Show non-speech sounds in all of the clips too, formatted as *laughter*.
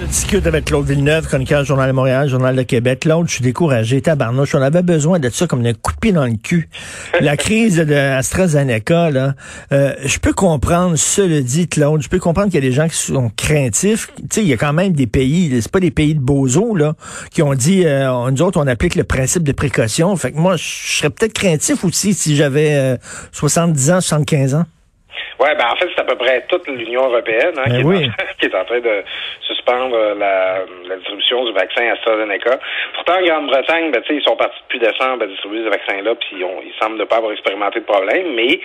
Je discute avec Claude Villeneuve, chroniqueur Journal de Montréal, Journal de Québec. Claude, je suis découragé, tabarnouche. On avait besoin de ça comme d'un coup de pied dans le cul. La crise de AstraZeneca, là, euh, je peux comprendre, cela dit, Claude, je peux comprendre qu'il y a des gens qui sont craintifs. Tu sais, il y a quand même des pays, c'est pas des pays de bozos, là, qui ont dit, euh, nous autres, on applique le principe de précaution. Fait que moi, je serais peut-être craintif aussi si j'avais euh, 70 ans, 75 ans. Oui, ben en fait, c'est à peu près toute l'Union européenne hein, Ben qui, est en, *laughs* qui est en train de suspendre la, la distribution du vaccin AstraZeneca. Pourtant, en Grande-Bretagne, ben, tu sais, ils sont partis depuis décembre à distribuer ce vaccin-là, puis ils semblent ne pas avoir expérimenté de problème, mais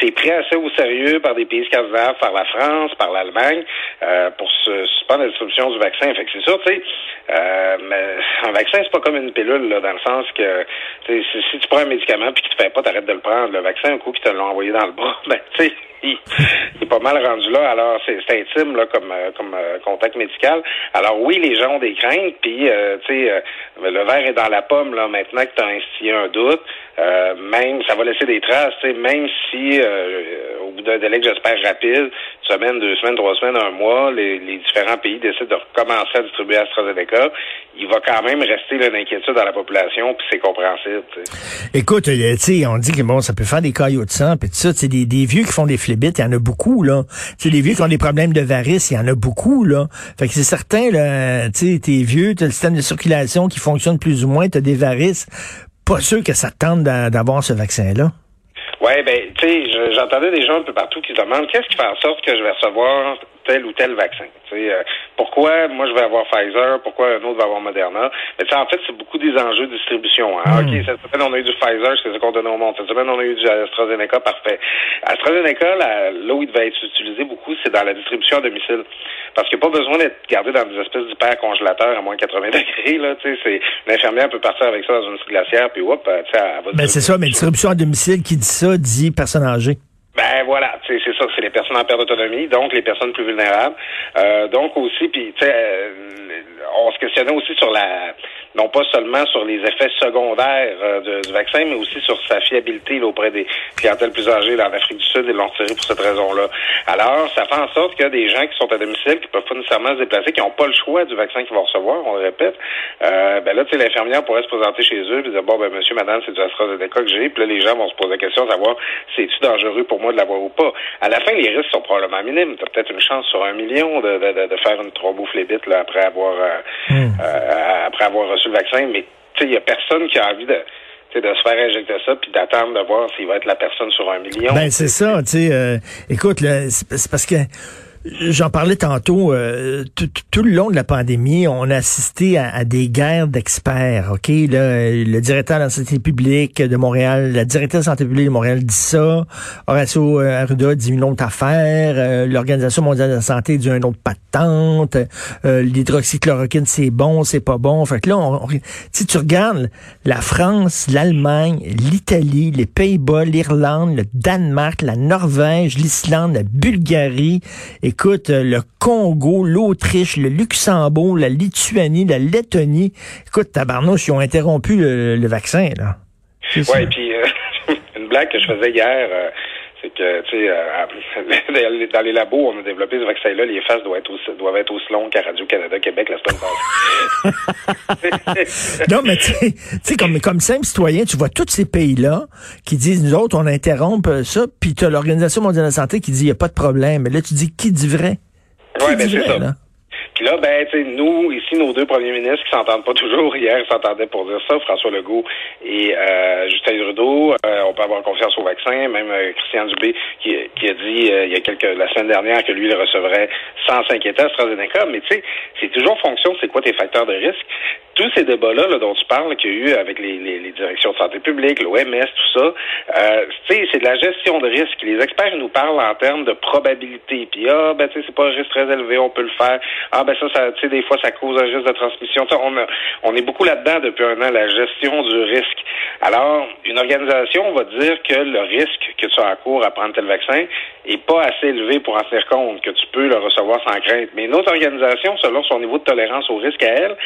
c'est pris assez au sérieux par des pays scandinaves, par la France, par l'Allemagne, euh, pour se suspendre la distribution du vaccin. Fait que c'est sûr, tu sais, euh, mais un vaccin, c'est pas comme une pilule, là, dans le sens que si, tu prends un médicament puis qu'il te fait pas, t'arrêtes de le prendre. Le vaccin, un coup, qu'ils te l'ont envoyé dans le bras, *laughs* ben, tu sais, il, il est pas mal rendu là. Alors, c'est c'est intime, là, comme, euh, comme euh, contact médical. Alors, oui, les gens ont des craintes, puis, euh, tu sais, euh, le verre est dans la pomme, là, maintenant que tu as instillé un doute. Euh, même, ça va laisser des traces, même si, euh, au bout d'un délai que j'espère rapide, une semaine, deux semaines, trois semaines, un mois, les, les différents pays décident de recommencer à distribuer AstraZeneca, il va quand même rester là, une dans la population, puis c'est compréhensible. Écoute, euh, tu sais, on dit que bon, ça peut faire des caillots de sang, puis tout ça, tu sais, des, des vieux qui font des flibites, il y en a beaucoup, là. Tu sais, des vieux qui ont des problèmes de varices, il y en a beaucoup, là. Fait que c'est certain, là, tu sais, t'es vieux, t'as le système de circulation qui fonctionne plus ou moins, t'as des varices. Pas sûr que ça te tente d'a- d'avoir ce vaccin-là? Ouais, ben, tu sais, je- j'entendais des gens un peu partout qui se demandent qu'est-ce qui fait en sorte que je vais recevoir tel ou tel vaccin. Tu sais, euh, pourquoi moi je vais avoir Pfizer, pourquoi un autre va avoir Moderna? Mais en fait, c'est beaucoup des enjeux de distribution. Hein. OK, cette semaine, on a eu du Pfizer, c'est ce qu'on donne au monde. Cette semaine, on a eu du AstraZeneca, parfait. AstraZeneca, là, là où il devait être utilisé beaucoup, c'est dans la distribution à domicile. Parce qu'il n'y a pas besoin d'être gardé dans des espèces d'hyper congélateurs à moins de 80 degrés, là. Tu sais, c'est, une infirmière peut partir avec ça dans une glacière, puis hop, euh, tu sais, elle va Ben, c'est ça, mais distribution à domicile, qui dit ça, dit personne âgée. Ben voilà, c'est ça, c'est les personnes en perte d'autonomie, donc les personnes plus vulnérables. Euh, donc aussi, puis tu sais, euh, on se questionnait aussi sur la, non pas seulement sur les effets secondaires euh, de- du vaccin, mais aussi sur sa fiabilité là, auprès des clientèles plus âgées là, en Afrique du Sud, ils l'ont retiré pour cette raison-là. Alors, ça fait en sorte qu'il y a des gens qui sont à domicile, qui peuvent pas nécessairement se déplacer, qui n'ont pas le choix du vaccin qu'ils vont recevoir, on le répète. Euh, ben là, tu sais, l'infirmière pourrait se présenter chez eux et dire, bon, ben monsieur, madame, c'est du AstraZeneca que j'ai, puis là, les gens vont se poser la question de savoir, c'est-tu dangereux pour moi de l'avoir ou pas? À la fin, les risques sont probablement minimes. Tu as peut-être une chance sur un million de, de, de, de faire une thrombophlébite là, après avoir euh, euh, après avoir reçu le vaccin, mais tu sais, il y a personne qui a envie de de se faire injecter ça puis d'attendre de voir s'il va être la personne sur un million. Ben c'est ça, tu sais. euh, écoute, c'est parce que j'en parlais tantôt. euh, tout, le long de la pandémie, on a assisté à, à des guerres d'experts. Ok, là, le directeur de la santé publique de Montréal, la directrice de la santé publique de Montréal dit ça. Horacio euh, Arruda dit une autre affaire. euh, L'Organisation mondiale de la santé dit une autre patente. Euh, L'hydroxychloroquine, c'est bon, c'est pas bon. Fait que là, on, on- si tu regardes la France, l'Allemagne, l'Italie, les Pays-Bas, l'Irlande, le Danemark, la Norvège, l'Islande, la Bulgarie, écoute, le Congo, l'Autriche, le Luxembourg, la Lituanie, la Lettonie. Écoute, tabarnouche, ils ont interrompu le, le vaccin, là. Ouais, puis euh, *laughs* une blague que je faisais hier, euh, c'est que, tu sais, euh, dans les labos, on a développé ce vaccin-là, les faces doivent être aussi, doivent être aussi longues qu'à Radio-Canada Québec la semaine passée. *laughs* Non, mais tu sais- tu sais, comme, comme simple citoyen, tu vois tous ces pays-là qui disent, nous autres, on interrompt ça, puis tu as l'Organisation mondiale de la santé qui dit, il n'y a pas de problème. Mais là, tu dis, qui dit vrai? Qui Ouais, ben c'est vrai, ça. là? Puis là, ben, tu sais, nous, ici, nos deux premiers ministres qui s'entendent pas *laughs* toujours, hier, s'entendaient pour dire ça, François Legault et euh, Justin Trudeau, euh, on peut avoir confiance au vaccin, même euh, Christian Dubé qui, qui a dit il y a quelques la semaine dernière que lui, il recevrait sans s'inquiéter AstraZeneca, mais tu sais, c'est toujours fonction, c'est quoi tes facteurs de risque tous ces débats-là là, dont tu parles, qu'il y a eu avec les, directions de santé publique, l'OMS, tout ça, euh, c'est de la gestion de risque. Les experts nous parlent en termes de probabilité. Puis ah ben tu sais c'est pas un risque très élevé, on peut le faire. Ah ben ça, ça tu sais des fois ça cause un risque de transmission. on a, on est beaucoup là-dedans depuis un an, la gestion du risque. Alors une organisation va dire que le risque que tu as à court à prendre tel vaccin est pas assez élevé pour en tenir compte, que tu peux le recevoir sans crainte. Mais une autre organisation, selon son niveau de tolérance au risque à elle,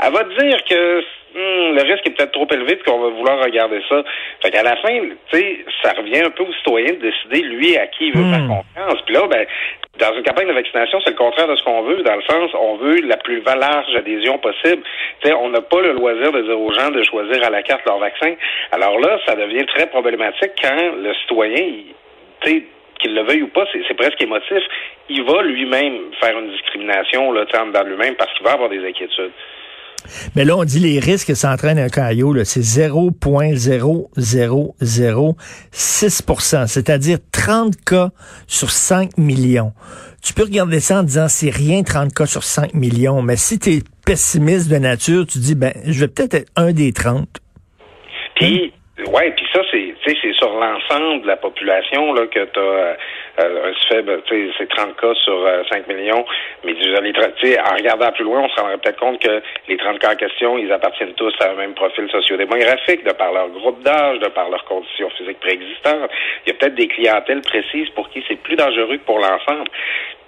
elle va dire que hmm, le risque est peut-être trop élevé et qu'on va vouloir regarder ça. Fait qu'à la fin, tu sais, ça revient un peu au citoyen de décider, lui, à qui il veut faire hmm. confiance. Puis là, ben, dans une campagne de vaccination, c'est le contraire de ce qu'on veut, dans le sens, on veut la plus large adhésion possible. on n'a pas le loisir de dire aux gens de choisir à la carte leur vaccin. Alors là, ça devient très problématique quand le citoyen, tu sais, qu'il le veuille ou pas, c'est presque émotif. Il va lui-même faire une discrimination là, dans lui-même parce qu'il va avoir des inquiétudes. Mais là, on dit les risques s'entraînent un caillot, c'est 0,0006% c'est-à-dire 30 cas sur 5 millions. Tu peux regarder ça en disant c'est rien 30 cas sur 5 millions, mais si tu es pessimiste de nature, tu dis ben je vais peut-être être un des 30. Puis Ouais, puis ça, c'est c'est sur l'ensemble de la population là, que tu as euh, un faible, c'est 30 cas sur 5 euh, millions. Mais en regardant plus loin, on se rendrait peut-être compte que les 30 cas en question, ils appartiennent tous à un même profil sociodémographique, de par leur groupe d'âge, de par leurs conditions physiques préexistantes. Il y a peut-être des clientèles précises pour qui c'est plus dangereux que pour l'ensemble.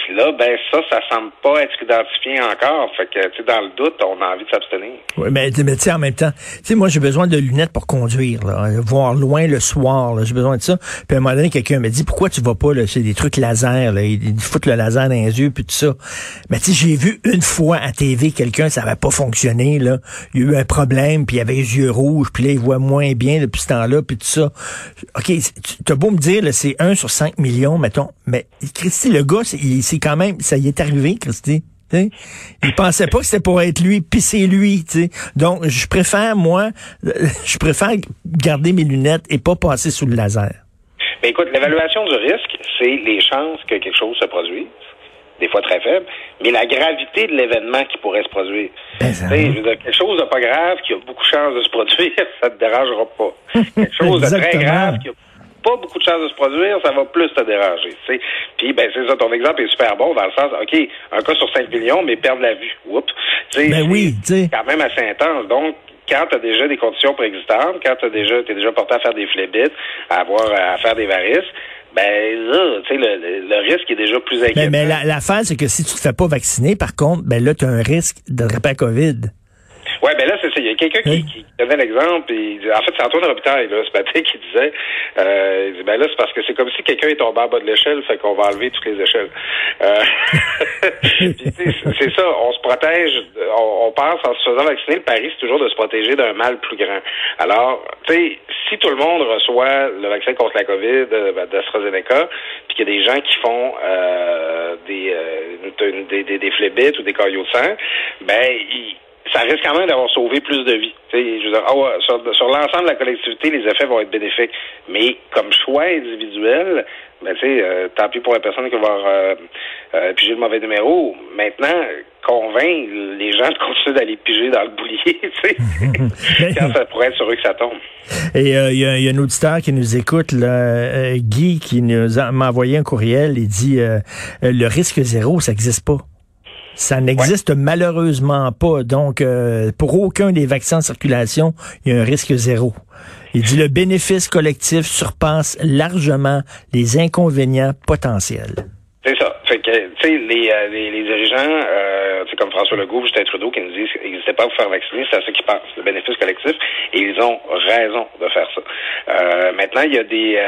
Puis là, ben ça, ça semble pas être identifié encore. Fait que, tu sais, dans le doute, on a envie de s'abstenir. Oui, mais, mais tu sais, en même temps, tu sais, moi, j'ai besoin de lunettes pour conduire, là, voir loin le soir. J'ai besoin de ça. Puis à un moment donné, quelqu'un me dit, pourquoi tu vas pas, là, c'est des trucs laser, là, ils foutent le laser dans les yeux, puis tout ça. Mais tu sais, j'ai vu une fois à TV quelqu'un, ça avait pas fonctionné, là. Il y a eu un problème, puis il avait les yeux rouges, puis là, il voit moins bien depuis ce temps-là, puis tout ça. OK, t'as beau me dire, c'est 1 sur 5 millions, mettons, mais Christy, le gars, c'est quand même, ça y est arrivé, Christy. T'sais. Il pensait pas que c'était pour être lui, puis c'est lui. T'sais. Donc, je préfère, moi, *laughs* je préfère garder mes lunettes et pas passer sous le laser. Mais écoute, l'évaluation du risque, c'est les chances que quelque chose se produise, des fois très faibles, mais la gravité de l'événement qui pourrait se produire. Ben, quelque chose de pas grave qui a beaucoup de chances de se produire, *laughs* ça te dérangera pas. Quelque chose de très grave qui a pas beaucoup de chances de se produire, ça va plus te déranger. sais. Puis ben c'est ça, ton exemple est super bon dans le sens, OK, un cas sur 5 millions, mais perdre la vue. Oups. Ben oui, c'est quand même assez intense. Donc, quand tu as déjà des conditions préexistantes, quand tu déjà, es déjà porté à faire des phlébites, à avoir à faire des varices, ben là, tu sais, le, risque est déjà plus ben, inquiétant. Mais, mais l'affaire, c'est que si tu te fais pas vacciner, par contre, ben là, tu as un risque de la COVID. Ouais, ben là, c'est ça. Il y a quelqu'un qui, qui, donnait l'exemple. En fait, c'est Antoine Robitaille, là, ce matin, *laughs* qui disait, euh, il dit, ben là, c'est parce que c'est comme si quelqu'un est tombé en bas de l'échelle, fait qu'on va enlever toutes les échelles. Euh, *laughs* c'est ça. On se protège. On, on, pense en se faisant vacciner. Le pari, c'est toujours de se protéger d'un mal plus grand. Alors, tu sais, si tout le monde reçoit le vaccin contre la COVID euh, ben, d'AstraZeneca, puis qu'il y a des gens qui font euh, des, euh, des, des, des phlébites ou des caillots de sang, ben, ils ça risque quand même d'avoir sauvé plus de vies. Je veux dire, ah sur, l'ensemble de la collectivité, les effets vont être bénéfiques. Mais comme choix individuel, ben, tu sais, euh, tant pis pour la personne qui va avoir euh, euh, pigé le mauvais numéro. Maintenant, convaincre les gens de continuer d'aller piger dans le boulier, *laughs* tu sais, *laughs* quand ça pourrait être sur eux que ça tombe. Et il y, a un auditeur qui nous écoute, là, Guy, qui nous m'a envoyé un courriel. Il dit le risque zéro, ça n'existe pas. Ça n'existe malheureusement pas. Donc, euh, pour aucun des vaccins en circulation, il y a un risque zéro. Il dit le bénéfice collectif surpasse largement les inconvénients potentiels. C'est ça. Fait que, tu sais, les, euh, les, les, dirigeants, euh, comme François Legault, Justin Trudeau, qui nous disent qu'il n'existait pas à vous faire vacciner, c'est à ceux qui pensent, le bénéfice collectif, et ils ont raison de faire ça. Euh, maintenant, il y a des,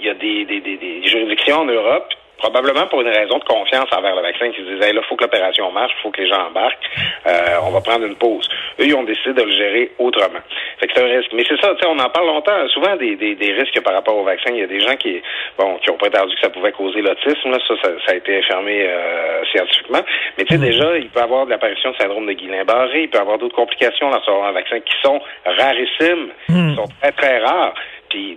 il y a des, des, des, des juridictions en Europe probablement pour une raison de confiance envers le vaccin, qui se disaient, là, il faut que l'opération marche, il faut que les gens embarquent, euh, on va prendre une pause. Eux, ils ont décidé de le gérer autrement. Fait que c'est un risque. Mais c'est ça, tu sais, on en parle longtemps, souvent des, des, des, risques par rapport au vaccin. Il y a des gens qui, bon, qui ont prétendu que ça pouvait causer l'autisme, là, ça, ça, a été affirmé euh, scientifiquement. Mais tu sais, mm-hmm. déjà, il peut y avoir de l'apparition de syndrome de Guillain-Barré, il peut y avoir d'autres complications dans ce vaccin qui sont rarissimes, mm. qui sont très, très rares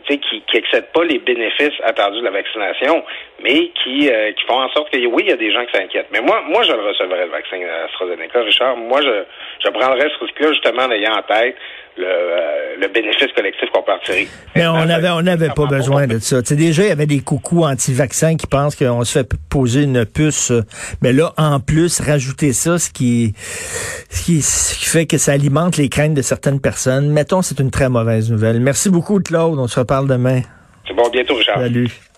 tu qui excèdent pas les bénéfices attendus de la vaccination, mais qui euh, qui font en sorte que oui, il y a des gens qui s'inquiètent. Mais moi moi je le recevrais le vaccin AstraZeneca, Richard. Moi je je prendrais ce risque-là justement en ayant en tête le, euh, le bénéfice collectif qu'on peut en tirer. Mais on avait on n'avait pas besoin de ça. sais déjà, il y avait des coucous anti-vaccins qui pensent qu'on se fait poser une puce. Mais là, en plus, rajouter ça, ce qui, ce qui, ce qui fait que ça alimente les craintes de certaines personnes. Mettons, c'est une très mauvaise nouvelle. Merci beaucoup, Claude. On se reparle demain. C'est bon, bientôt, Richard. Salut.